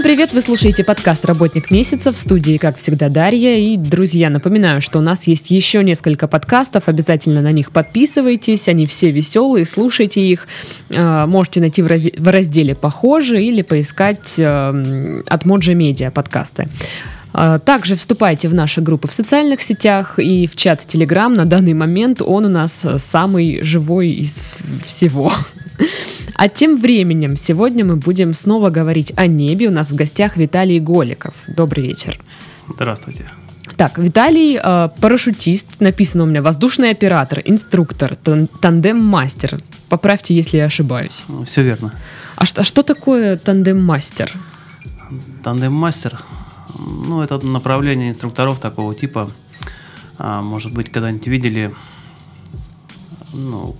Всем привет! Вы слушаете подкаст «Работник месяца» в студии, как всегда, Дарья. И, друзья, напоминаю, что у нас есть еще несколько подкастов. Обязательно на них подписывайтесь. Они все веселые, слушайте их. А, можете найти в разделе «Похоже» или поискать э, от Моджа Медиа подкасты. А, также вступайте в наши группы в социальных сетях и в чат Telegram. На данный момент он у нас самый живой из всего. А тем временем сегодня мы будем снова говорить о небе. У нас в гостях Виталий Голиков. Добрый вечер. Здравствуйте. Так, Виталий э, парашютист, написано у меня воздушный оператор, инструктор, тандем-мастер. Поправьте, если я ошибаюсь. Все верно. А, а что такое тандем-мастер? Тандем-мастер, ну, это направление инструкторов такого типа. А, может быть, когда-нибудь видели ну,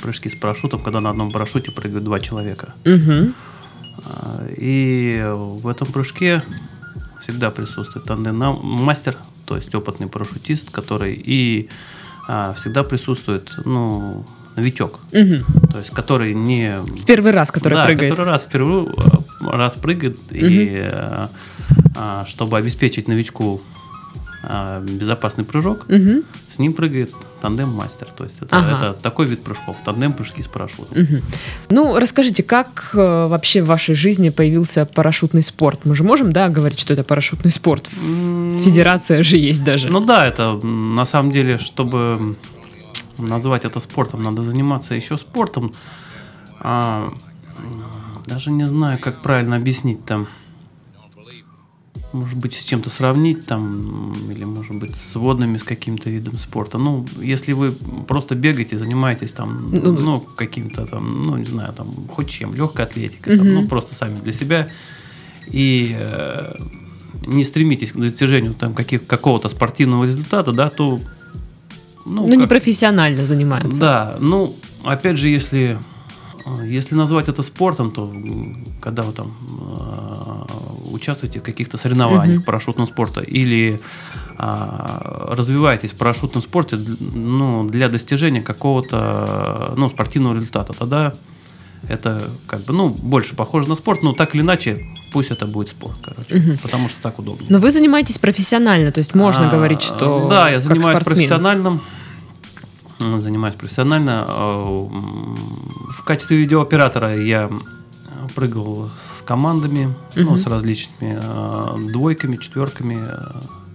прыжки с парашютом, когда на одном парашюте прыгают два человека. Угу. И в этом прыжке всегда присутствует тандем-мастер, то есть опытный парашютист, который и а, всегда присутствует, ну, новичок, угу. то есть который не в первый раз, который да, прыгает, который раз в первый раз прыгает угу. и а, чтобы обеспечить новичку а, безопасный прыжок, угу. с ним прыгает тандем-мастер. То есть это, ага. это такой вид прыжков, тандем-прыжки с парашютом. Угу. Ну, расскажите, как э, вообще в вашей жизни появился парашютный спорт? Мы же можем, да, говорить, что это парашютный спорт? Федерация же есть даже. Ну да, это на самом деле, чтобы назвать это спортом, надо заниматься еще спортом. А, даже не знаю, как правильно объяснить там может быть, с чем-то сравнить там, или, может быть, с водными, с каким-то видом спорта. Ну, если вы просто бегаете, занимаетесь там, ну, ну каким-то там, ну, не знаю, там, хоть чем, легкой атлетикой, там, ну, просто сами для себя, и э, не стремитесь к достижению там каких, какого-то спортивного результата, да, то... Ну, ну как, не профессионально занимаются. Да, ну, опять же, если если назвать это спортом, то когда вы там участвуете в каких-то соревнованиях uh-huh. парашютного спорта или э, развиваетесь в парашютном спорте ну, для достижения какого-то ну, спортивного результата, тогда это как бы ну больше похоже на спорт, но так или иначе пусть это будет спорт, короче, угу. потому что так удобнее. Но вы занимаетесь профессионально, то есть можно а, говорить, что да, я занимаюсь профессиональным занимаюсь профессионально. Э, в качестве видеооператора я прыгал с командами, угу. ну, с различными э, двойками, четверками.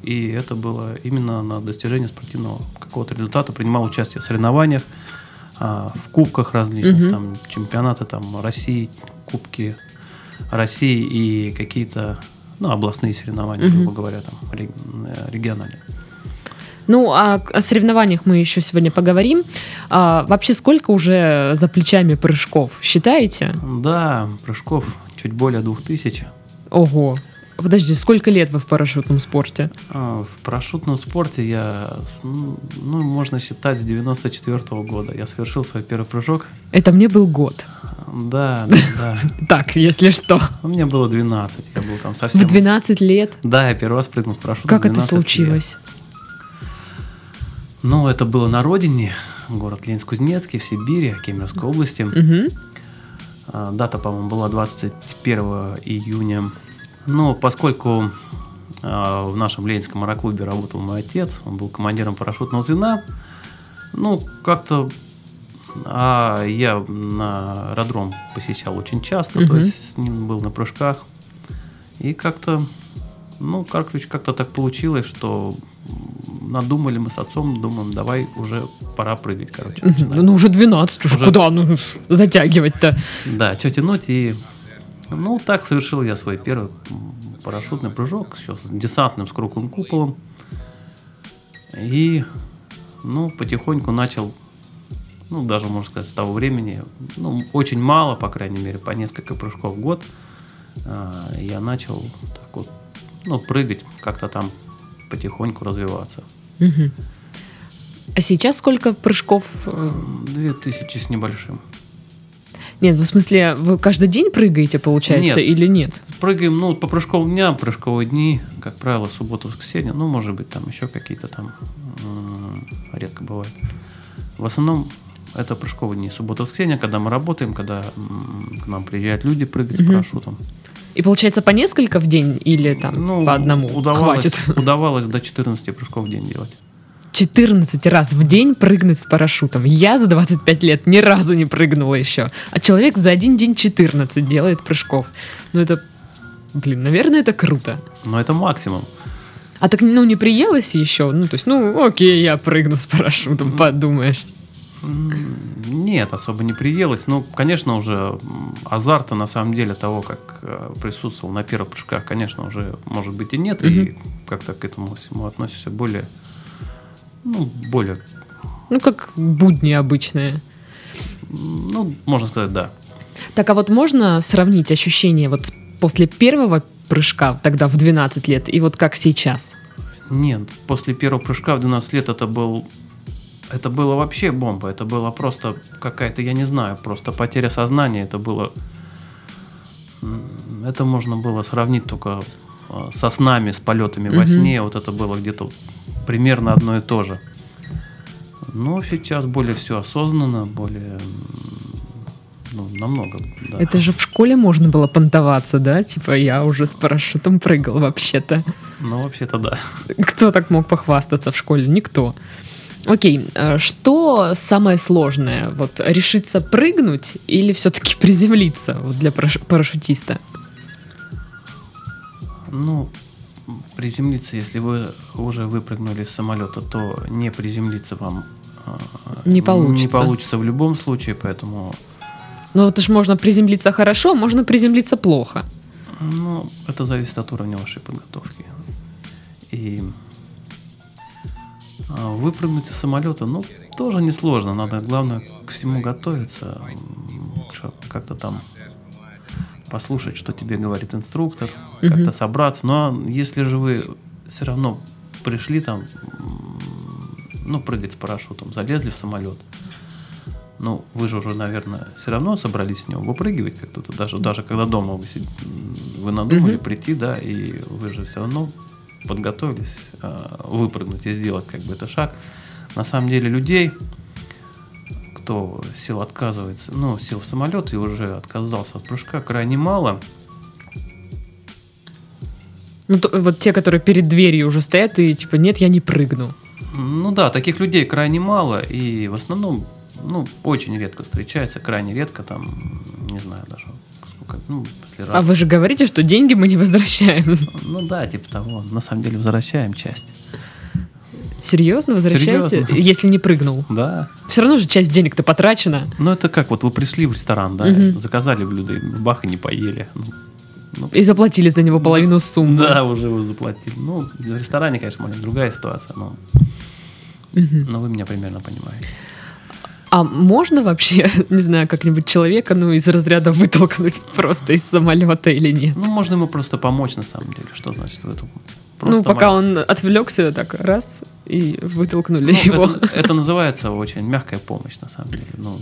И это было именно на достижение спортивного какого-то результата. Принимал участие в соревнованиях, э, в кубках различных, угу. там, чемпионаты там, России, кубки России и какие-то ну, областные соревнования, угу. грубо говоря, там, региональные. Ну, а о соревнованиях мы еще сегодня поговорим. А, вообще, сколько уже за плечами прыжков? Считаете? Да, прыжков чуть более двух тысяч. Ого. Подожди, сколько лет вы в парашютном спорте? А, в парашютном спорте я, ну, ну можно считать, с 94 -го года. Я совершил свой первый прыжок. Это мне был год. Да, да, да. Так, если что. Мне было 12, я был там совсем... В 12 лет? Да, я первый раз прыгнул с парашютом Как это случилось? Лет. Ну, это было на родине, город Ленинск-Кузнецкий, в Сибири, Кемеровской области. Угу. Дата, по-моему, была 21 июня. Но поскольку а, в нашем Ленинском аэроклубе работал мой отец, он был командиром парашютного звена, ну, как-то а я на аэродром посещал очень часто, угу. то есть с ним был на прыжках. И как-то, ну, короче, как-то так получилось, что надумали мы с отцом, думаем, давай уже пора прыгать, короче. Начинаем. Ну, уже 12, уже, уже... куда ну, затягивать-то? Да, что тянуть, и ну, так совершил я свой первый парашютный прыжок, еще с десантным, с круглым куполом. И, ну, потихоньку начал, ну, даже, можно сказать, с того времени, ну, очень мало, по крайней мере, по несколько прыжков в год, а, я начал так вот, ну, прыгать, как-то там потихоньку развиваться. Угу. А сейчас сколько прыжков? Две тысячи с небольшим. Нет, в смысле, вы каждый день прыгаете, получается, нет, или нет? Прыгаем, ну, по прыжковым дням, прыжковые дни, как правило, суббота, воскресенье, ну, может быть, там еще какие-то там, редко бывает. В основном это прыжковые дни, суббота, воскресенье, когда мы работаем, когда к нам приезжают люди прыгать угу. с парашютом. И получается по несколько в день или там Ну, по одному удавалось, хватит? удавалось до 14 прыжков в день делать. 14 раз в день прыгнуть с парашютом. Я за 25 лет ни разу не прыгнула еще. А человек за один день 14 делает прыжков. Ну это, блин, наверное, это круто. Но это максимум. А так, ну, не приелось еще? Ну, то есть, ну, окей, я прыгну с парашютом, подумаешь. Нет, особо не приелось. Ну, конечно, уже азарта на самом деле того, как э, присутствовал на первых прыжках, конечно, уже может быть и нет. И как-то к этому всему относишься более, ну, более, Ну, как будни обычные. ну, можно сказать, да. Так, а вот можно сравнить ощущения вот после первого прыжка, тогда в 12 лет, и вот как сейчас? Нет, после первого прыжка в 12 лет это был... Это было вообще бомба. Это было просто какая-то, я не знаю, просто потеря сознания. Это было... Это можно было сравнить только э, со снами, с полетами во сне. Вот это было где-то примерно одно и то же. Но сейчас более все осознанно, более... Ну, намного, да. Это же в школе можно было понтоваться, да? Типа, я уже с парашютом прыгал вообще-то. Ну, вообще-то да. Кто так мог похвастаться в школе? Никто. Окей, э, что самое сложное? Вот решиться прыгнуть или все-таки приземлиться вот для параш- парашютиста? Ну, приземлиться, если вы уже выпрыгнули с самолета, то не приземлиться вам э, Не получится. Не получится в любом случае, поэтому, Ну, это ж можно приземлиться хорошо, можно приземлиться плохо. ну, это зависит от уровня вашей подготовки. И а, выпрыгнуть из самолета, ну, тоже несложно. Надо, главное, к всему готовиться, как-то там послушать, что тебе говорит инструктор, Мгм. как-то собраться. Но если же вы все равно пришли там, ну, прыгать с парашютом, залезли в самолет, ну, вы же уже, наверное, все равно собрались с него выпрыгивать как-то, даже, даже когда дома вы, вы надумали Мгм. прийти, да, и вы же все равно подготовились а, выпрыгнуть и сделать как бы это шаг. На самом деле людей, кто сел отказывается, ну, сел в самолет и уже отказался от прыжка, крайне мало. Ну, то- вот те, которые перед дверью уже стоят и типа, нет, я не прыгну. Ну да, таких людей крайне мало, и в основном, ну, очень редко встречается, крайне редко, там, не знаю даже, сколько, ну, А раз. вы же говорите, что деньги мы не возвращаем. Ну да, типа того, на самом деле возвращаем часть. Серьезно, возвращаете? Серьезно. Если не прыгнул. Да. Все равно же часть денег-то потрачена. Ну это как, вот вы пришли в ресторан, да, Мгм. заказали блюдо, и бах, и не поели. Ну, ну, И заплатили за него половину суммы. да, уже вы заплатили. Ну, в ресторане, конечно, маленькая другая ситуация, но, Мгм. но вы меня примерно понимаете. А можно вообще, не знаю, как-нибудь человека, ну, из разряда вытолкнуть просто из самолета или нет? Ну, можно ему просто помочь, на самом деле. Что значит в этом? ну, пока он отвлекся, так раз, и вытолкнули Ну, его. Это, это называется очень мягкая помощь, на самом деле. Ну,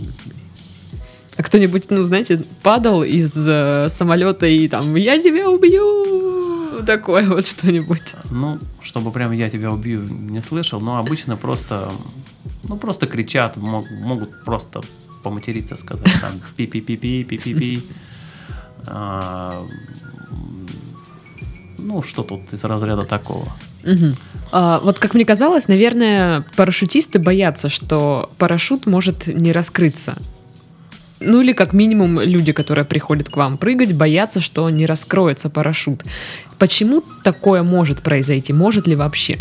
А кто-нибудь, ну, знаете, падал из э, самолета и там «Я тебя убью!» Такое вот что-нибудь. ну, чтобы прям я тебя убью, не слышал, но обычно просто, ну, просто кричат, мог- могут просто поматериться, сказать там пи-пи-пи-пи, пи-пи-пи. А, Ну, что тут из разряда такого. Мгм. А, вот как мне казалось, наверное, парашютисты боятся, что парашют может не раскрыться. Ну или как минимум люди, которые приходят к вам прыгать, боятся, что не раскроется парашют. Почему такое может произойти? Может ли вообще?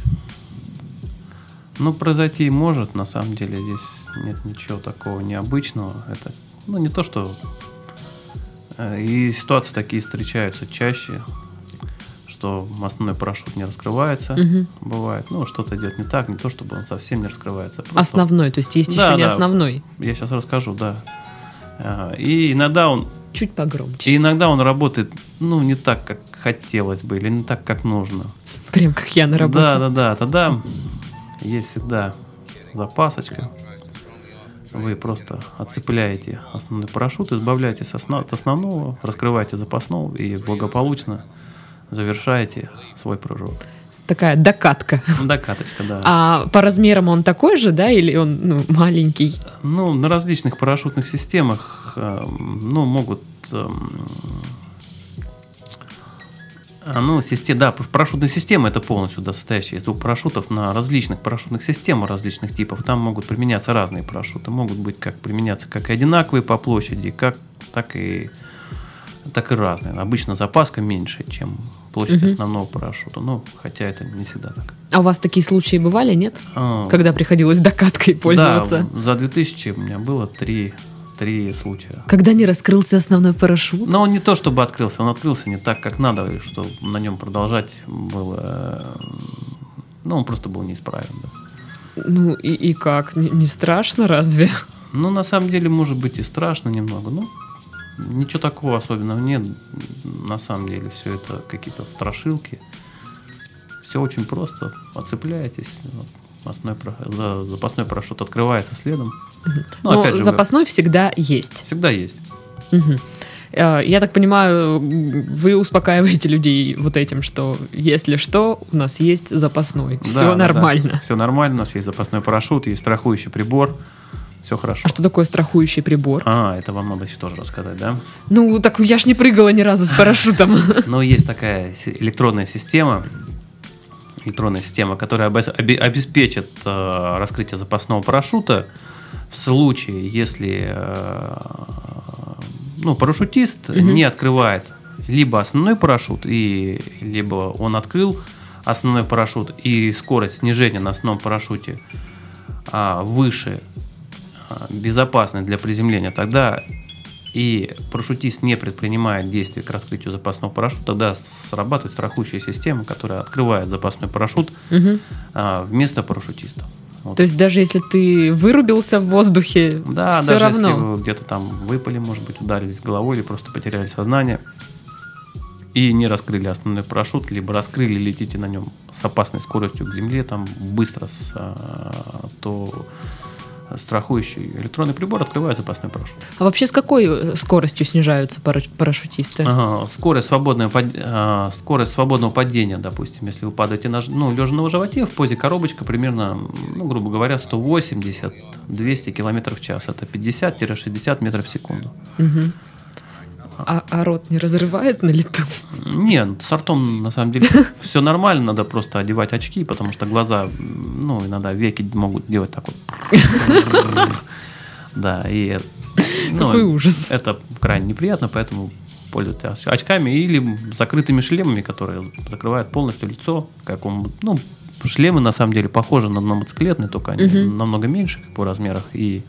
Ну, произойти может, на самом деле здесь нет ничего такого необычного. Это, ну, не то, что... э, И ситуации такие встречаются чаще, что основной парашют не раскрывается, Мгм. бывает. Ну, что-то идет не так, не то, чтобы он совсем не раскрывается. просто- Основной, то есть есть Да, еще не да. основной. Я сейчас расскажу, да. А, И иногда он, Чуть погромче. и иногда он работает, ну, не так, как хотелось бы, или не так, как нужно. Прям как я на работе. Да, да, да. Тогда есть всегда запасочка. Вы просто отцепляете основной парашют, избавляетесь от основного, раскрываете запасного и благополучно завершаете свой прыжок. Такая докатка. Докаточка, да. А по размерам он такой же, да, или он ну, маленький? Ну, на различных парашютных системах, эм, ну, могут эм, Ну, система, да, парашютная система это полностью да, состоящая из двух парашютов на различных парашютных системах различных типов. Там могут применяться разные парашюты. Могут быть как применяться как и одинаковые по площади, как, так и так и разные. Обычно запаска меньше, чем площадь Мгм. основного парашюта. Ну, хотя это не всегда так. А у вас такие случаи бывали, нет? А, Когда приходилось докаткой пользоваться? Да, за 2000 у меня было три, три случая. Когда не раскрылся основной парашют? Но он не то чтобы открылся, он открылся не так, как надо, и что на нем продолжать было... э, Ну, он просто был неисправен. да. Ну и, и как? Не, не страшно разве? Ну, на самом деле, может быть и страшно немного. Ну, ничего такого особенного нет. На самом деле, все это какие-то страшилки. Все очень просто. Отцепляетесь. вот, основной пара- за- запасной парашют открывается следом. Ну, Но опять же, вы- запасной всегда есть. всегда есть. Э, Я так понимаю, вы успокаиваете людей вот этим, что если что, у нас есть запасной. Все нормально. Все нормально. У нас есть запасной парашют, есть страхующий прибор. Все хорошо. А что такое страхующий прибор? А, это вам надо еще тоже рассказать, да? Ну, так я ж не прыгала ни разу с парашютом. Но есть такая электронная система, электронная система, которая обе- обе- обеспечит э, раскрытие запасного парашюта в случае, если э, ну, парашютист Мгм. не открывает либо основной парашют, и, либо он открыл основной парашют, и скорость снижения на основном парашюте а, выше а, безопасной для приземления, тогда и парашютист не предпринимает действий к раскрытию запасного парашюта, тогда срабатывает страхующая система, которая открывает запасной парашют Мгм. а, вместо парашютиста. Вот. То есть даже если ты вырубился в воздухе, Да, все даже равно. если вы где-то там выпали, может быть, ударились головой или просто потеряли сознание и не раскрыли основной парашют, либо раскрыли, летите на нем с опасной скоростью к земле, там быстро, с, а, то страхующий электронный прибор открывает запасной парашют. А вообще с какой э, скоростью снижаются пара- парашютисты? Ага, скорость, свободная под- а, скорость свободного падения, допустим, если вы падаете на, ну, лежа на животе в позе коробочка, примерно, ну, грубо говоря, 180-200 км в час. Это 50-60 метров в секунду. Мгм. А, а рот не разрывает на лету? Нет, с ртом на самом деле все нормально, надо просто одевать очки, потому что глаза, ну, иногда веки могут делать так вот. Да, и ну, Какой ужас. это крайне неприятно, поэтому пользуются оч- очками или закрытыми шлемами, которые закрывают полностью лицо, как он, ну, шлемы на самом деле похожи на, мотоциклетные, только они намного меньше по размерах и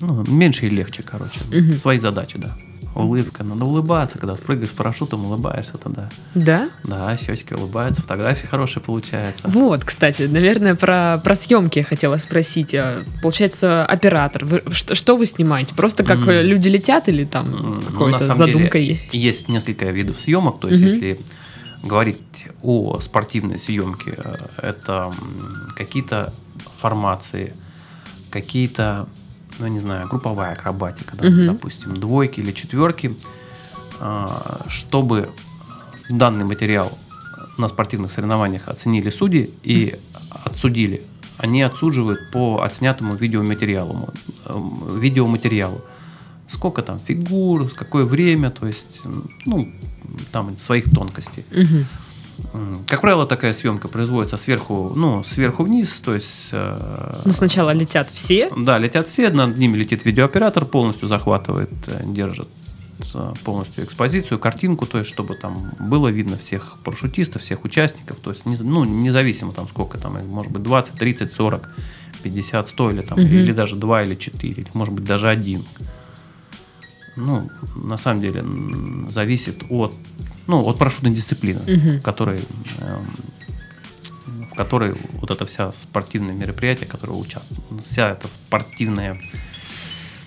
ну, меньше и легче, короче. Мгм. Свои задачи, да. Улыбка, надо улыбаться, когда прыгаешь с парашютом, улыбаешься тогда. Да? Да, щечки улыбаются, фотографии хорошие получаются. Вот, кстати, наверное, про, про съемки я хотела спросить. А, Получается, оператор. Вы- что, что вы снимаете? Просто как э, люди летят или там ну, какая-то самом задумка деле, есть? Есть несколько видов съемок. То есть, Мгм. если говорить о спортивной съемке, э, это какие-то формации, какие-то, ну, не знаю, групповая акробатика, да, Мгм. допустим, двойки или четверки, а, чтобы данный материал на спортивных соревнованиях оценили судьи и отсудили. Они отсуживают по отснятому видеоматериалу. эм, видеоматериалу. Сколько там фигур, с какое время, то есть, ну, там своих тонкостей. Мгм. Как правило, такая съемка производится сверху, ну, сверху вниз, то есть э, Ну, сначала летят все. да, летят все, над ними летит видеооператор, полностью захватывает, э, держит э, полностью экспозицию, картинку, то есть чтобы там было видно всех парашютистов, всех участников, то есть ну, независимо там сколько там, может быть 20, 30, 40, 50, 100 или там, Мгм. или даже 2 или 4, или может быть даже один. Ну, на самом деле зависит от, ну, от парашютной дисциплины, Мгм. в которой эм, в которой вот это вся спортивное мероприятие, которое участвует, вся эта спортивная,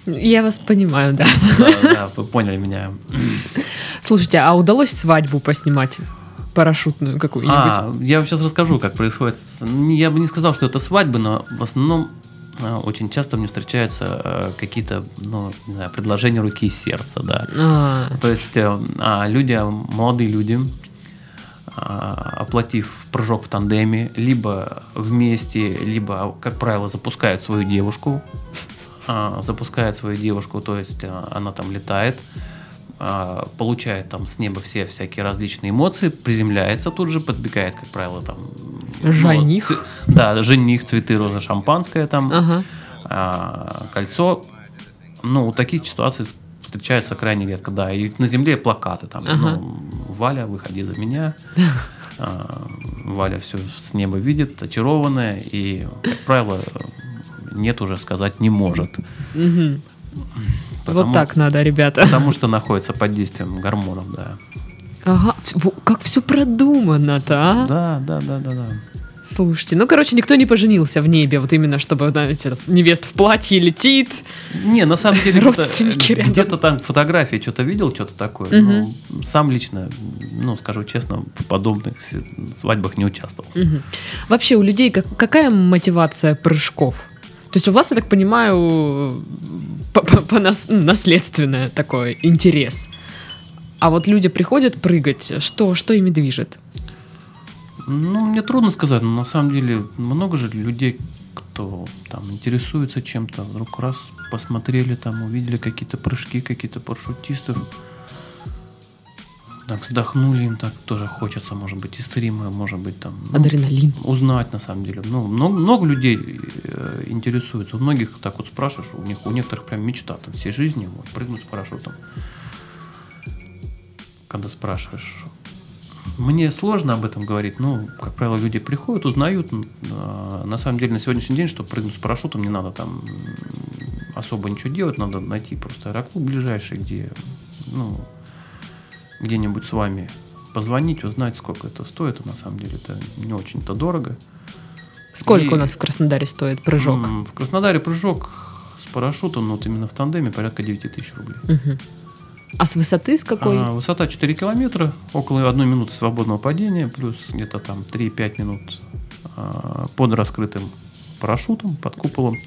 Я вас понимаю, да. да, да, вы поняли меня. Слушайте, а удалось свадьбу поснимать? Парашютную какую-нибудь? А, я вам сейчас расскажу, как происходит. Я бы не сказал, что это свадьбы, но в основном очень часто мне встречаются э, какие-то, ну, знаю, предложения руки и сердца, да. А, То есть э, а, люди, молодые люди, а, оплатив прыжок в тандеме, либо вместе, либо, как правило, запускают свою девушку, а, запускают свою девушку, то есть а, она там летает, а, получает там с неба все всякие различные эмоции, приземляется тут же, подбегает, как правило, там... Жених? Ну, ц- да, жених, цветы, роза, шампанское там, Ага. а, кольцо. Ну, такие ситуации встречаются крайне редко, да. И на земле плакаты там, Ага. ну, Валя, выходи за меня. А, Валя все с неба видит, очарованная, и, как правило, нет уже сказать не может. Мгм. Потому- Вот так надо, ребята. Потому что находится под действием гормонов, да. Ага, как все продумано-то, а? Да, да, да, да, да. Слушайте, ну, короче, никто не поженился в небе, вот именно, чтобы, знаете, невеста в платье летит. Не, на самом деле, где-то, Родственники рядом. где-то там фотографии что-то видел, что-то такое. Мгм. но сам лично, ну, скажу честно, в подобных свадьбах не участвовал. Мгм. Вообще, у людей как- какая мотивация прыжков? То есть у вас, я так понимаю, по- по- нас- ну, наследственное такой интерес. А вот люди приходят прыгать, что, что ими движет? Ну, мне трудно сказать, но на самом деле много же людей, кто там интересуется чем-то, вдруг раз посмотрели там, увидели какие-то прыжки, какие-то парашютистов, так вздохнули, им так тоже хочется, может быть, и стрима, может быть, там... ну, Адреналин. узнать на самом деле. Ну, много, много людей э, интересуется. У многих так вот спрашиваешь, у них у некоторых прям мечта там всей жизни вот, прыгнуть с парашютом. Когда спрашиваешь. Мне сложно об этом говорить. Ну, как правило, люди приходят, узнают. А, На самом деле, на сегодняшний день, чтобы прыгнуть с парашютом, не надо там особо ничего делать. Надо найти просто аэроклуб ближайший, где, ну, где-нибудь с вами позвонить, узнать, сколько это стоит. А на самом деле это не очень-то дорого. Сколько И- у нас в Краснодаре стоит прыжок? В Краснодаре прыжок с парашютом, ну вот именно в тандеме, порядка 9 тысяч рублей. Мгм. А с высоты с какой? А, высота 4 километра, около 1 минуты свободного падения, плюс где-то там 3-5 минут а, под раскрытым парашютом, под куполом.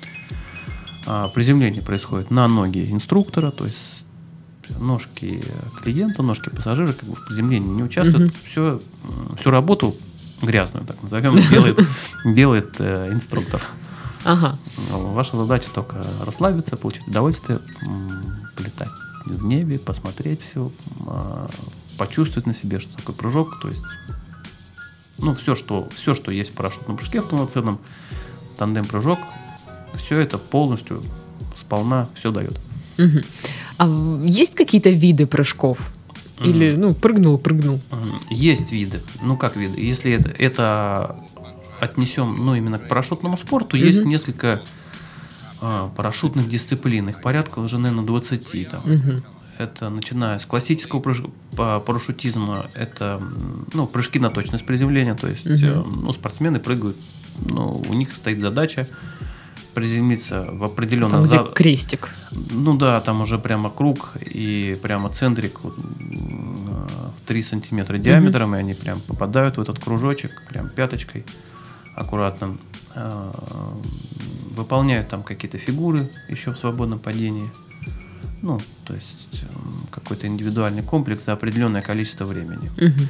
А, приземление происходит на ноги инструктора, то есть ножки клиента, ножки пассажира как бы в приземлении не участвуют. Все, всю работу грязную, так назовем, делает, делает э, инструктор. Ага. Ваша задача только расслабиться, получить удовольствие, полетать в небе, посмотреть все, почувствовать на себе, что такое прыжок. То есть, ну, все, что, все, что есть в парашютном прыжке в полноценном, тандем-прыжок, все это полностью сполна все дает. Мгм. А есть какие-то виды прыжков? Или, ну, прыгнул, прыгнул. Есть виды. Ну, как виды? Если это, это отнесем, ну, именно к парашютному спорту, есть Мгм. несколько а, парашютных дисциплин. Их порядка уже, наверное, 20. Там. Мгм. Это начиная с классического прыж- па- парашютизма, это ну, прыжки на точность приземления, то есть э, ну, спортсмены прыгают, ну, у них стоит задача приземлиться в определенно Там, где за- крестик. ну да, там уже прямо круг и прямо центрик м, в 3 сантиметра диаметром, и они прям попадают в этот кружочек, прям пяточкой аккуратно. А, Выполняют там какие-то фигуры еще в свободном падении. Ну, то есть м, какой-то индивидуальный комплекс за определенное количество времени. Мгм.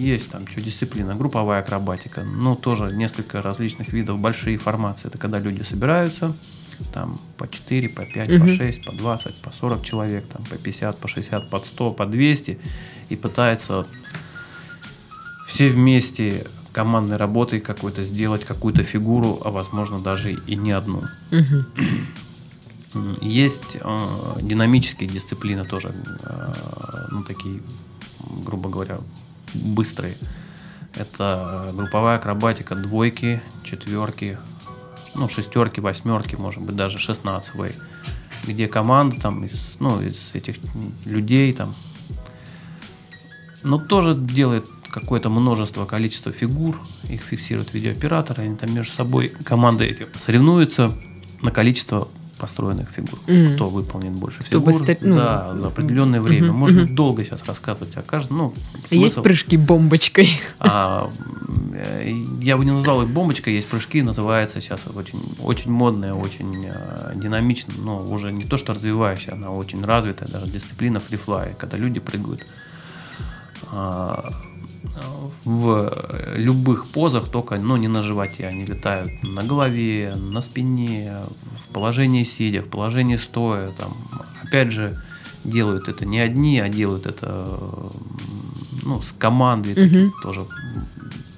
Есть там что дисциплина, групповая акробатика, ну тоже несколько различных видов, большие формации. Это когда люди собираются, там по 4, по 5, по Мгм. 6, по 20, по 40 человек, там по 50, по 60, по 100, по 200 и пытается все вместе командной работой какой-то сделать какую-то фигуру, а возможно даже и не одну. М, Есть э, динамические дисциплины тоже, э, ну такие, грубо говоря, быстрые. Это групповая акробатика, двойки, четверки, ну шестерки, восьмерки, может быть даже 16 вей, где команда там из, ну, из этих людей там, ну тоже делает какое-то множество количество фигур, их фиксирует видеооператор, они там между собой команды эти соревнуются на количество построенных фигур. Мгм. Кто выполнит больше Кто фигур. ну, да, за определенное время. мгм, Можно мгм. долго сейчас рассказывать о каждом. Ну, Есть смысл- прыжки бомбочкой? а, э, я бы не назвал их бомбочкой, есть прыжки, называется сейчас очень, очень модная, очень э, динамичная, но уже не то, что развивающая, она очень развитая, даже дисциплина фрифлай, когда люди прыгают а, в любых позах, только но не на животе. Они летают на голове, на спине, в положении сидя, в положении стоя, там, опять же, делают это не одни, а делают это ну, с командой Мгм. тоже.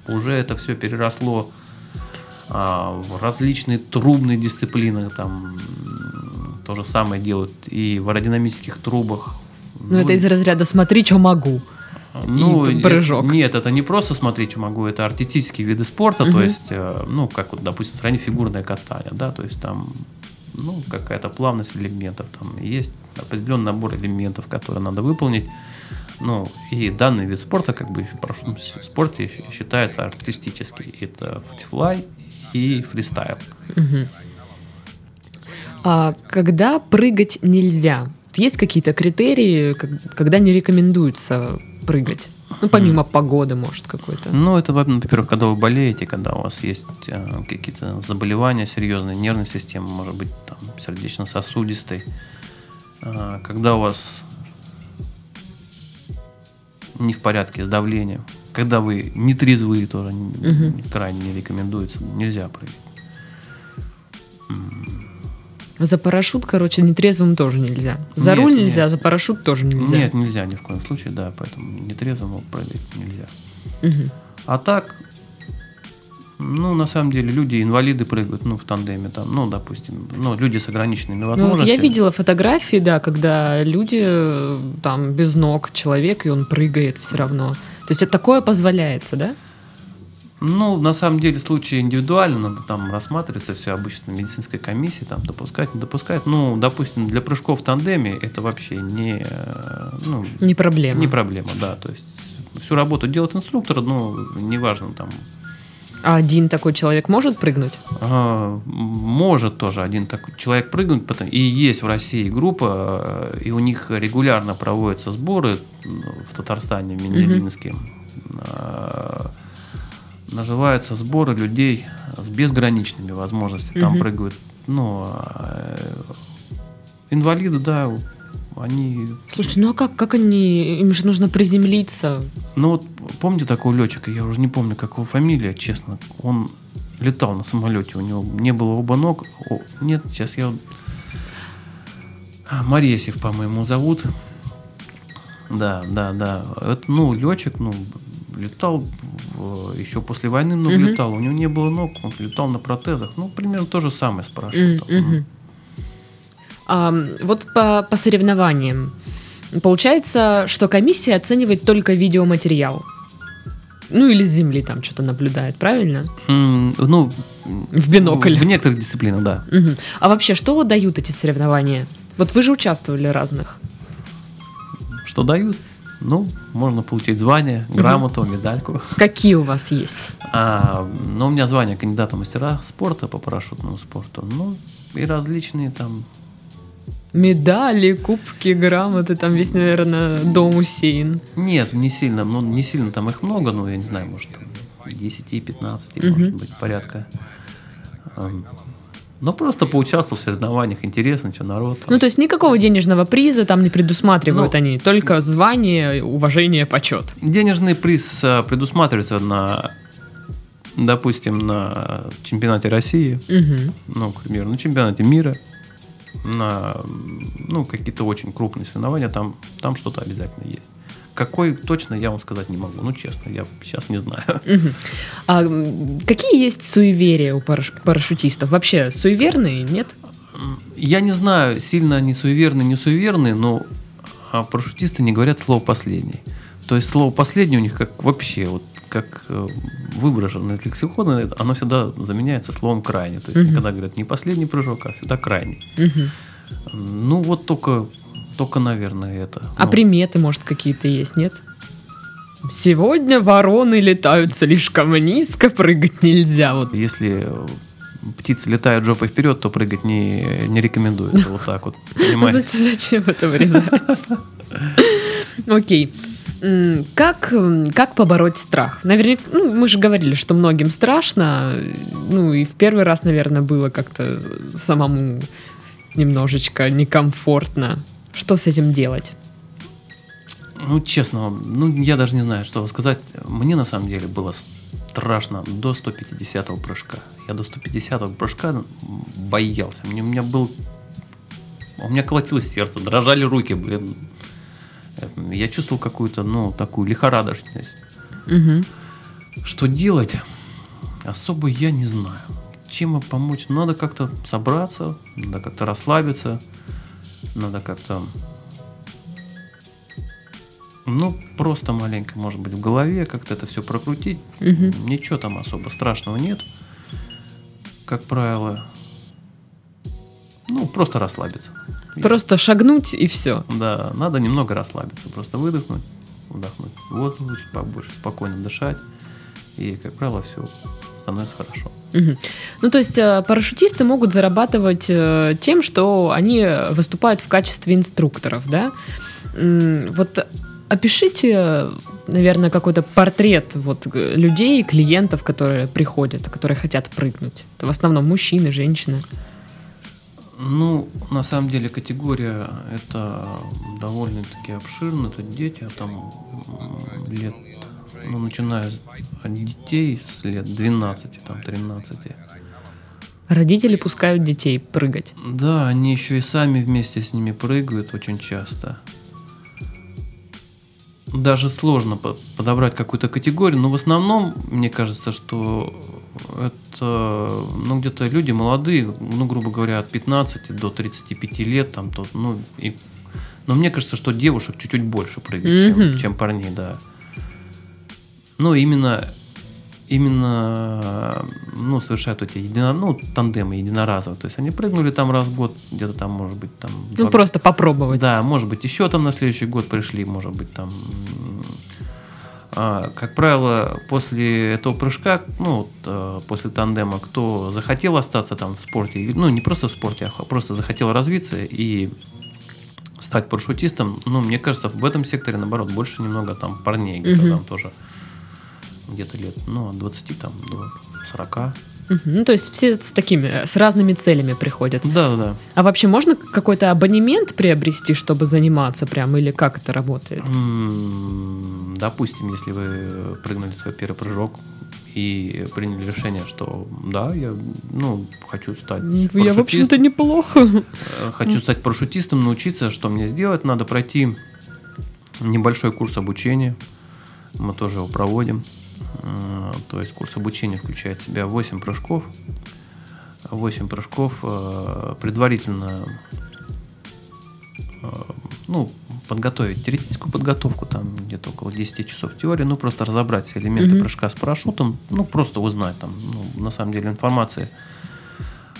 Уже это все переросло а, в различные трубные дисциплины. Там то же самое делают и в аэродинамических трубах. Ну, это из разряда «смотри, что могу». Ну, и прыжок. Нет, это не просто смотреть, могу, это артистические виды спорта, Мгм. то есть, э, ну, как вот, допустим, сравнить фигурное катание, да, то есть там, ну, какая-то плавность элементов, там есть определенный набор элементов, которые надо выполнить, ну, и данный вид спорта, как бы, в прошлом с- спорте считается артистический, это флай и фристайл. Мгм. А когда прыгать нельзя? Есть какие-то критерии, когда не рекомендуется прыгать? Ну, помимо погоды, может, какой-то. Ну, это, во- во-первых, когда вы болеете, когда у вас есть э, какие-то заболевания серьезные, нервной системы, может быть, там, сердечно-сосудистой, Э, когда у вас не в порядке с давлением, когда вы не трезвые тоже Мгм. крайне не рекомендуется, нельзя прыгать. За парашют, короче, нетрезвым тоже нельзя. За Нет, руль нет. нельзя, за парашют тоже нельзя. Нет, нельзя ни в коем случае, да, поэтому нетрезвому прыгать нельзя. Мгм. А так, ну, на самом деле, люди, инвалиды прыгают, ну, в тандеме, там, ну, допустим, ну, люди с ограниченными Ну, вот возможностями. я видела фотографии, да, когда люди э, там без ног человек, и он прыгает все равно. То есть это такое позволяется, да? Ну, на самом деле, случаи индивидуально, надо там рассматриваться все обычно медицинской комиссии, там, допускать, не допускать. Ну, допустим, для прыжков в тандеме это вообще не, э, ну, Не проблема. не проблема, да, то есть всю работу делает инструктор, ну, неважно, там, А один такой человек может прыгнуть? А, может тоже один такой человек прыгнуть. потом- И есть в России группа, э, и у них регулярно проводятся сборы ну, в Татарстане, в Менделинске. А, Называются сборы людей с безграничными возможностями. Там Мгм. прыгают, ну, а, э, инвалиды, да, они... Слушай, ну а как, как они, им же нужно приземлиться. Ну вот помните такого летчика, я уже не помню, как его фамилия, честно. Он летал на самолете, у него не было оба ног. О, нет, сейчас я... А, Моресев, по-моему, зовут. Да, да, да. Это, ну, летчик, ну, летал еще после войны много Мгм. летал. У него не было ног, он летал на протезах. Ну, примерно то же самое с парашютом. А, вот по, по соревнованиям. Получается, что комиссия оценивает только видеоматериал. Ну или с земли там что-то наблюдает, правильно? Ну, В бинокль. В некоторых дисциплинах, да. А вообще, что дают эти соревнования? Вот вы же участвовали в разных. Что дают? Ну, можно получить звание, грамоту, медальку. Какие у вас есть? А, ну, у меня звание кандидата мастера спорта по парашютному спорту. Ну, и различные там... Медали, кубки, грамоты, там весь, наверное, дом усеян. Нет, не сильно, ну, не сильно там их много, ну, я не знаю, может, там 10-15, Мгм. может быть, порядка. Ну, просто поучаствовал в соревнованиях, интересно, что народ. там. Ну, то есть никакого денежного приза там не предусматривают Ну, они, только звание, уважение, почет. Денежный приз а, предусматривается на, допустим, на чемпионате России, Мгм. ну, к примеру, на чемпионате мира, на ну, какие-то очень крупные соревнования, там, там что-то обязательно есть. Какой точно я вам сказать не могу. Ну, честно, я сейчас не знаю. А какие есть суеверия у параш- парашютистов? Вообще суеверные, нет? Я не знаю, сильно они суеверные, не суеверные, но а, парашютисты не говорят слово «последний». То есть слово «последний» у них как вообще, вот как э, выброшено из лексикона, оно всегда заменяется словом «крайний». То есть Мгм. никогда говорят не «последний прыжок», а всегда «крайний». Мгм. Ну, вот только, только наверное, это. А Ну, приметы, может, какие-то есть, нет? Сегодня вороны летают слишком низко, прыгать нельзя. Вот. Если э, птицы летают жопой вперед, то прыгать не, не рекомендуется. Вот так вот. Понимаете? Зачем, это вырезается? Окей. Как, как побороть страх? Наверняка, ну, мы же говорили, что многим страшно. Ну, и в первый раз, наверное, было как-то самому немножечко некомфортно. Что с этим делать? Ну, честно, ну, я даже не знаю, что сказать. Мне на самом деле было страшно до 150-го прыжка. Я до 150-го прыжка боялся. Мне, у меня был у меня колотилось сердце, дрожали руки, блин. Я чувствовал какую-то, ну, такую лихорадочность. Мгм. Что делать? Особо я не знаю. Чем помочь? Надо как-то собраться, надо как-то расслабиться, надо как-то... Ну, просто маленько, может быть, в голове как-то это все прокрутить. Мгм. Ничего там особо страшного нет. Как правило. Ну, просто расслабиться. Просто шагнуть и все. Да, надо немного расслабиться. Просто выдохнуть, вдохнуть воздух чуть побольше, спокойно дышать. И, как правило, все становится хорошо. Мгм. Ну, то есть э, парашютисты могут зарабатывать э, тем, что они выступают в качестве инструкторов, да? Вот опишите, наверное, какой-то портрет вот людей, клиентов, которые приходят, которые хотят прыгнуть. Это в основном мужчины, женщины. Ну, на самом деле категория это довольно-таки обширная. Это дети, а там лет, ну, начиная с- от детей с лет 12, там 13. Родители пускают детей прыгать. Да, они еще и сами вместе с ними прыгают очень часто. Даже сложно по- подобрать какую-то категорию, но в основном, мне кажется, что это, ну, где-то люди молодые, ну, грубо говоря, от 15 до 35 лет, там, то, ну, и, но мне кажется, что девушек чуть-чуть больше прыгает, чем, Мгм. чем парней, да. Ну, именно, именно, ну, совершают эти едино, ну, тандемы единоразовые, то есть они прыгнули там раз в год, где-то там, может быть, там... Ну, два- просто попробовать. да, может быть, еще там на следующий год пришли, может быть, там. а, как правило, после этого прыжка, ну, вот, э, после тандема, кто захотел остаться там в спорте, ну, не просто в спорте, а просто захотел развиться и стать парашютистом, ну, мне кажется, в этом секторе, наоборот, больше немного там парней, где-то Мгм. там тоже где-то лет, ну, от 20 там до 40. Мгм. Ну, то есть все с такими, э, с разными целями приходят. Да, да. А вообще можно какой-то абонемент приобрести, чтобы заниматься прям, или как это работает? Допустим, если вы прыгнули свой первый прыжок и приняли решение, что да, я ну, хочу стать Я, в парашютистом, общем-то, неплохо. э, хочу стать парашютистом, научиться, что мне сделать, надо пройти небольшой курс обучения. Мы тоже его проводим. Э, То есть курс обучения включает в себя 8 прыжков. 8 прыжков э, предварительно э, ну, подготовить теоретическую подготовку, там где-то около 10 часов теории, ну, просто разобрать все элементы Мгм. прыжка с парашютом, ну, просто узнать там, ну, на самом деле информации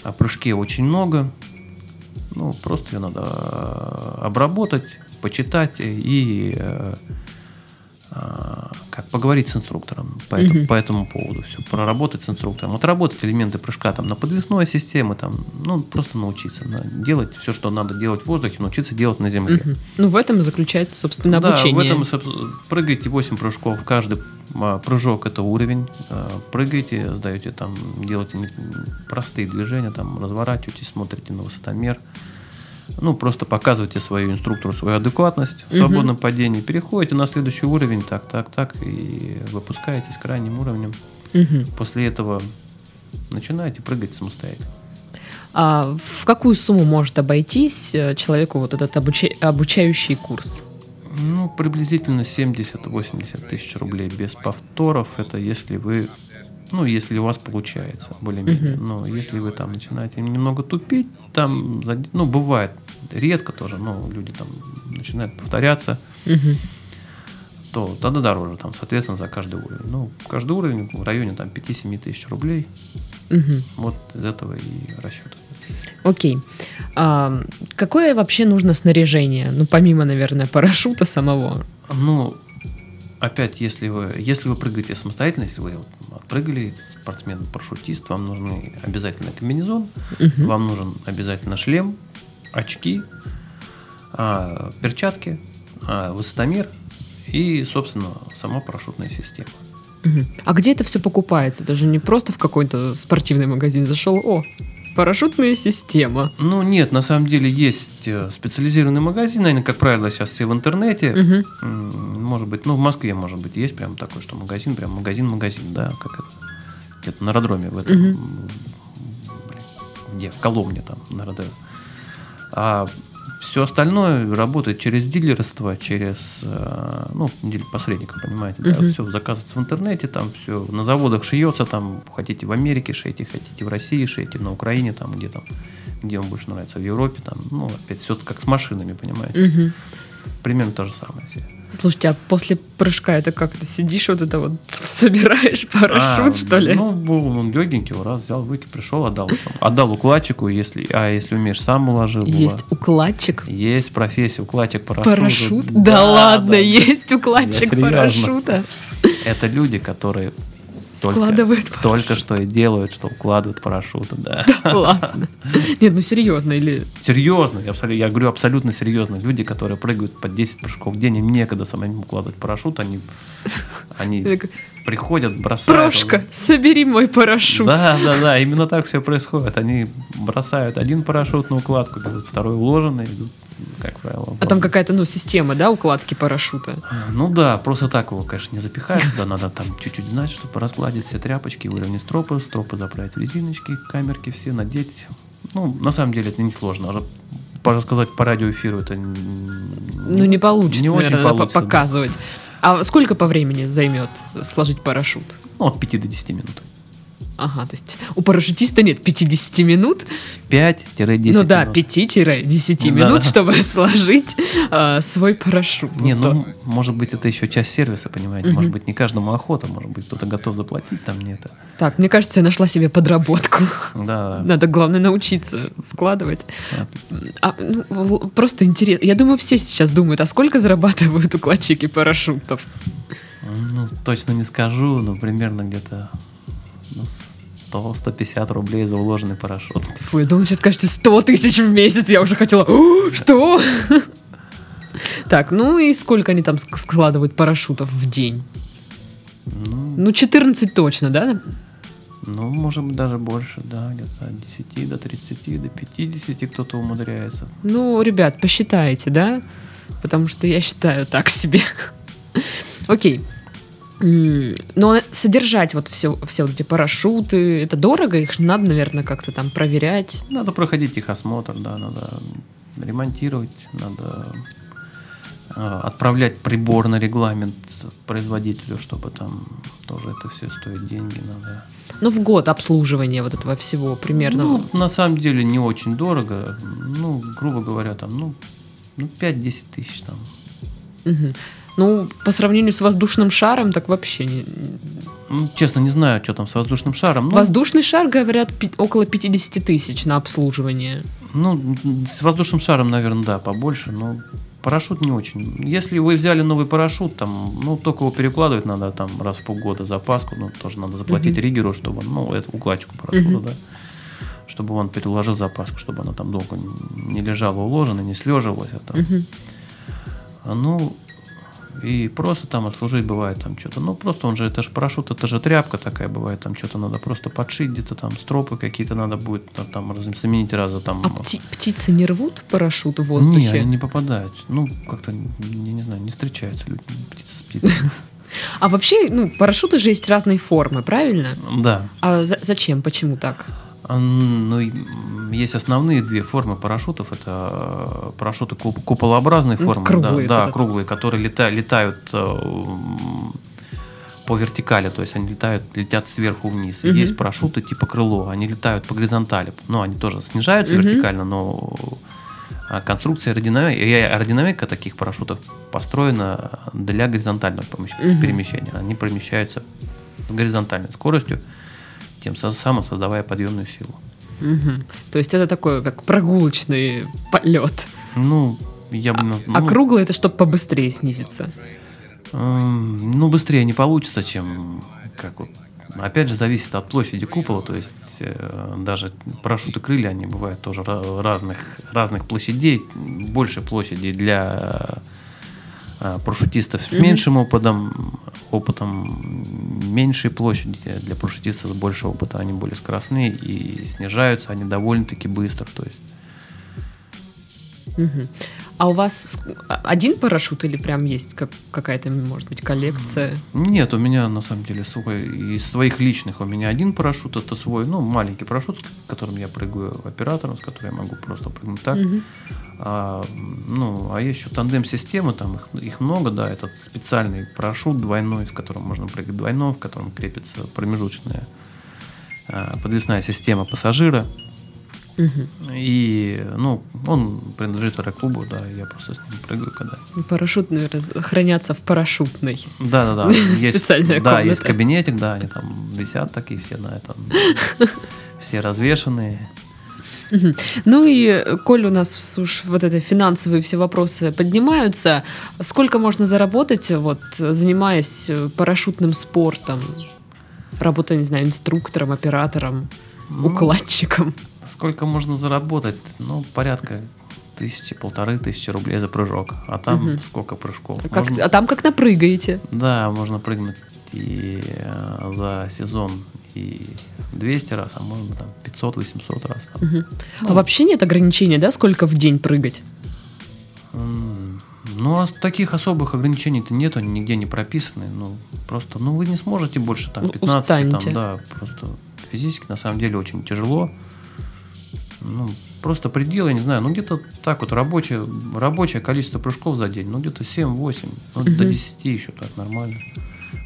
о прыжке очень много, ну, просто ее надо обработать, почитать и как поговорить с инструктором по, этому, Мгм. по этому поводу, все проработать с инструктором, отработать элементы прыжка там на подвесной системе, там, ну, просто научиться на- делать все, что надо делать в воздухе, научиться делать на земле. Мгм. Ну, в этом и заключается, собственно, Да, обучение. в этом прыгаете 8 прыжков. Каждый а, прыжок это уровень. А, Прыгаете, сдаете там, делаете простые движения, там разворачиваетесь, смотрите на высотомер. Ну, просто показывайте свою инструктору свою адекватность в свободном падении. Переходите на следующий уровень, так, так, так, и выпускаетесь крайним уровнем. Мгм. После этого начинаете прыгать самостоятельно. А в какую сумму может обойтись э, человеку вот этот обуча- обучающий курс? Ну, приблизительно 70-80 тысяч рублей без повторов. Это если вы, ну, если у вас получается, более-менее. Мгм. Но если вы там начинаете немного тупить, там, ну, бывает редко тоже, но люди там начинают повторяться, Мгм. то тогда дороже, там, соответственно, за каждый уровень. Ну, каждый уровень в районе там 5-7 тысяч рублей. Мгм. Вот из этого и расчет. Окей. А, какое вообще нужно снаряжение? Ну, помимо, наверное, парашюта самого. Ну, опять, если вы, если вы прыгаете самостоятельно, если вы вот отпрыгали, спортсмен, парашютист, вам нужны обязательно комбинезон, Мгм. вам нужен обязательно шлем, очки, а, перчатки, а, высотомер и, собственно, сама парашютная система. Мгм. А где это все покупается? Даже не просто в какой-то спортивный магазин зашел, о, парашютная система. Ну, нет, на самом деле есть э, специализированные магазины, они, как правило, сейчас все в интернете. М, Может быть, ну, в Москве, может быть, есть прям такой, что магазин, прям магазин-магазин, да, как это, где-то на аэродроме в этом, блин, где, в Коломне там, на аэродроме. А все остальное работает через дилерство, через э, ну, посредников, понимаете, да, Мгм. все заказывается в интернете, там все на заводах шьется, там хотите в Америке шейте, хотите в России шейте, на Украине, там где там, где вам больше нравится, в Европе, там, ну, опять все как с машинами, понимаете. Мгм. Примерно то же самое. все. Слушайте, а после прыжка это как ты сидишь, вот это вот собираешь парашют, А, что ли? Ну, был он легенький, раз взял, выкинул, пришел, отдал. там. Отдал укладчику, если, а если умеешь, сам уложил. Есть бывает. укладчик. Есть профессия, укладчик парашюта. Парашют? Да, ладно, да. есть укладчик парашюта. Это люди, которые Складывают только что и делают, что укладывают парашюты, да. Ладно. Нет, ну серьезно, или... Серьезно, я, абсолютно, я говорю абсолютно серьезно. Люди, которые прыгают по 10 прыжков в день, им некогда самим укладывать парашют, они, они приходят, бросают. Прошка, собери мой парашют. Да, да, да, именно так все происходит. Они бросают один парашют на укладку, второй уложенный, идут, как правило. А там какая-то, ну, система, да, укладки парашюта? Ну да, просто так его, конечно, не запихают. Да, надо там чуть-чуть знать, чтобы разгладить все тряпочки, выровнять стропы, стропы заправить в резиночки, камерки все надеть. Ну, на самом деле это несложно. А по- Рассказать по радиоэфиру это Ну, не получится, не очень наверное, надо получится, по- да. показывать. А сколько по времени займет сложить парашют? Ну, от 5 до 10 минут. Ага, то есть у парашютиста нет 50 минут, 5-10 ну да, минут. 5-10 Да. минут, чтобы сложить а, свой парашют. Не, Вот то. ну, может быть, это еще часть сервиса, понимаете? Мгм. Может быть, не каждому охота, может быть, кто-то готов заплатить, там нет. Так, мне кажется, я нашла себе подработку. Да, Надо, главное, научиться складывать. да. А, ну, просто интересно. Я думаю, все сейчас думают, а сколько зарабатывают укладчики парашютов? Ну, точно не скажу, но примерно где-то ну, 100-150 рублей за уложенный парашют. Фу, я думала, сейчас скажете 100 тысяч в месяц. Я уже хотела, «О, что? Так, ну и сколько они там ск- складывают парашютов в день? Ну, Ну, 14 точно, да? ну, может быть, даже больше, да, где-то от 10 до 30, до 50 кто-то умудряется. Ну, ребят, посчитайте, да? Потому что я считаю так себе. Окей. М, Но содержать вот все, все вот эти парашюты, это дорого? Их надо, наверное, как-то там проверять. Надо проходить их осмотр, да, надо ремонтировать, надо э, отправлять прибор на регламент производителю, чтобы там тоже это все стоит деньги, надо. Ну, в год обслуживание вот этого всего примерно. Ну, на самом деле не очень дорого, ну, грубо говоря, там, ну, ну 5-10 тысяч там. Мгм. Ну, по сравнению с воздушным шаром, так вообще не... Ну, честно, не знаю, что там с воздушным шаром. Ну, Воздушный шар, говорят, около 50 тысяч на обслуживание. ну, с воздушным шаром, наверное, да, побольше, но парашют не очень. Если вы взяли новый парашют, там, ну, только его перекладывать надо там раз в полгода запаску, ну, тоже надо заплатить Мгм. ригеру, чтобы, ну, это укладчику парашюта, Мгм. да, чтобы он переложил запаску, чтобы она там долго не лежала уложена, не слеживалась, а там, Мгм. А, Ну, и просто там отслужить бывает там что-то. Ну, просто он же, это же парашют, это же тряпка такая бывает, там что-то надо просто подшить, где-то там стропы какие-то надо будет там раз- заменить раза там. А пти- птицы не рвут парашют в воздухе? Не, они не попадают. Ну, как-то, я не знаю, не встречаются люди, птицы с птицей. А вообще, ну, парашюты же есть разной формы, правильно? Да. А за- зачем? Почему так? А, Ну, есть основные две формы парашютов. Это э, парашюты куп- куполообразной Ну, формы. круглые да, да, круглые, которые лета- летают э, по вертикали, то есть они летают, летят сверху вниз. Мгм. есть парашюты типа крыло, они летают по горизонтали. Ну, они тоже снижаются Мгм. вертикально, но а, конструкция аэродинамика, аэродинамика таких парашютов построена для горизонтального перемещения. Они перемещаются с горизонтальной скоростью, тем самым создавая подъемную силу. Мгм. То есть это такое, как прогулочный полет. Ну, я бы... наз- А ну, круглый это чтобы побыстрее снизиться. эм, ну, быстрее не получится, чем... Как вот, опять же, зависит от площади купола, то есть э, даже парашюты крылья, они бывают тоже разных, разных площадей, больше площади для парашютистов с меньшим опытом, опытом меньшей площади. Для парашютистов с большим опытом, они более скоростные и снижаются они довольно-таки быстро, то есть. Мгм. А у вас один парашют или прям есть как, какая-то, может быть, коллекция? Нет, у меня на самом деле свой, из своих личных у меня один парашют, это свой, ну, маленький парашют, с которым я прыгаю оператором, с которым я могу просто прыгнуть так. Угу. А, ну, а есть еще тандем-системы, там их, их много, да, это специальный парашют двойной, с которым можно прыгать двойной, в котором крепится промежуточная а, подвесная система пассажира. Угу. И, ну, он принадлежит аэроклубу, да, я просто с ним прыгаю, когда. Парашют, наверное, хранятся в парашютной. Да, да, да. Специальная есть, Да, есть кабинетик, да, они там висят такие все на этом. Все развешенные. Ну и, коль у нас уж вот это финансовые все вопросы поднимаются, сколько можно заработать, вот, занимаясь парашютным спортом? Работая, не знаю, инструктором, оператором, ну, укладчиком? Сколько можно заработать? Ну, порядка тысячи, полторы тысячи рублей за прыжок. А там угу. сколько прыжков? А, как, можно... а там как напрыгаете? Да, можно прыгнуть и э, за сезон и 200 раз, а можно там 500-800 раз. Там. Угу. Ну, а вообще нет ограничения, да, сколько в день прыгать? Ну, а таких особых ограничений-то нет, они нигде не прописаны. Ну, просто, ну, вы не сможете больше там 15, Устаньте. там, да, просто физически на самом деле очень тяжело ну, просто предел, я не знаю, ну где-то так вот рабочее, рабочее количество прыжков за день, ну где-то 7-8, ну, угу. до 10 еще так нормально.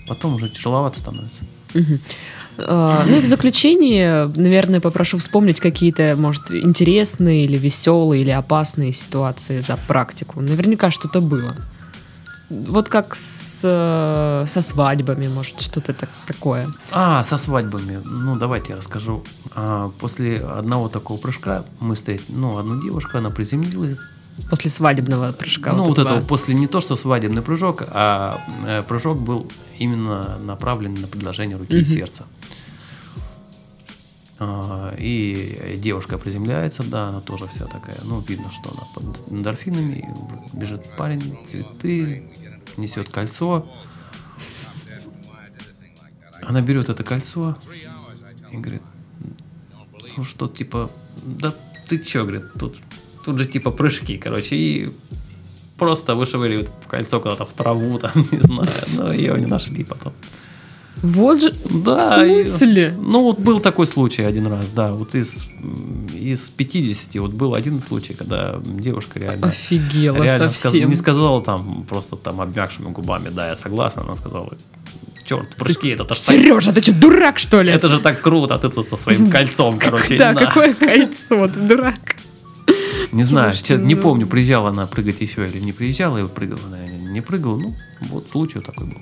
Потом уже тяжеловато становится. Угу. Ну и в заключение, наверное, попрошу вспомнить какие-то, может, интересные или веселые или опасные ситуации за практику. Наверняка что-то было. Вот как с, э, со свадьбами, может, что-то так, такое. А, со свадьбами. Ну, давайте я расскажу. А, после одного такого прыжка мы встретили, ну, одну девушку, она приземлилась. После свадебного прыжка. Ну, вот, вот этого, после не то, что свадебный прыжок, а э, прыжок был именно направлен на предложение руки угу. и сердца. А, и девушка приземляется, да, она тоже вся такая, ну, видно, что она под эндорфинами, бежит парень, цветы, несет кольцо. Она берет это кольцо и говорит, ну что, типа, да ты чё, говорит, тут, тут же типа прыжки, короче, и просто вышвыривают кольцо куда-то в траву, там, не знаю, но ее не нашли потом. Вот же. Да. В смысле? И, ну, вот был такой случай один раз, да. Вот из, из 50 вот был один случай, когда девушка реально... Офигела реально совсем. Сказ, не сказала там просто там обмякшими губами, да, я согласна. Она сказала, черт, прыжки, это ж Сережа, ты что, дурак, что ли? Это же так круто, а ты тут со своим кольцом, короче. Да, какое кольцо, ты дурак. Не знаю, Слушайте, не ну... помню, приезжала она прыгать еще или не приезжала, и прыгала, наверное, не прыгала. Ну, вот случай такой был.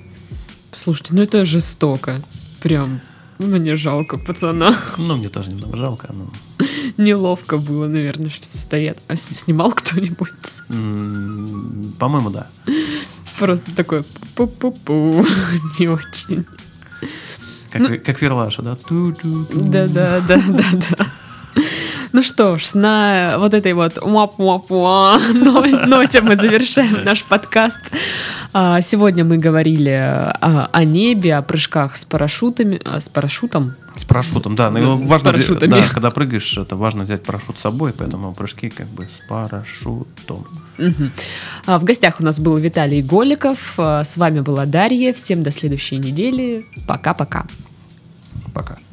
Слушайте, ну это жестоко. Прям. Мне жалко пацана. Ну, мне тоже немного жалко. Но... Неловко было, наверное, что все стоят. А снимал кто-нибудь? По-моему, да. Просто такой пу-пу-пу. Не очень. Как, ну, как Верлаша, да? Да-да-да-да-да. Ну что ж, на вот этой вот ноте мы завершаем наш подкаст. А, сегодня мы говорили о, о небе, о прыжках с парашютами, а, с парашютом. С парашютом, да. Ну, с важно, парашютами. Да, когда прыгаешь, это важно взять парашют с собой, поэтому прыжки как бы с парашютом. Угу. В гостях у нас был Виталий Голиков. С вами была Дарья. Всем до следующей недели. Пока-пока. Пока. -пока. Пока.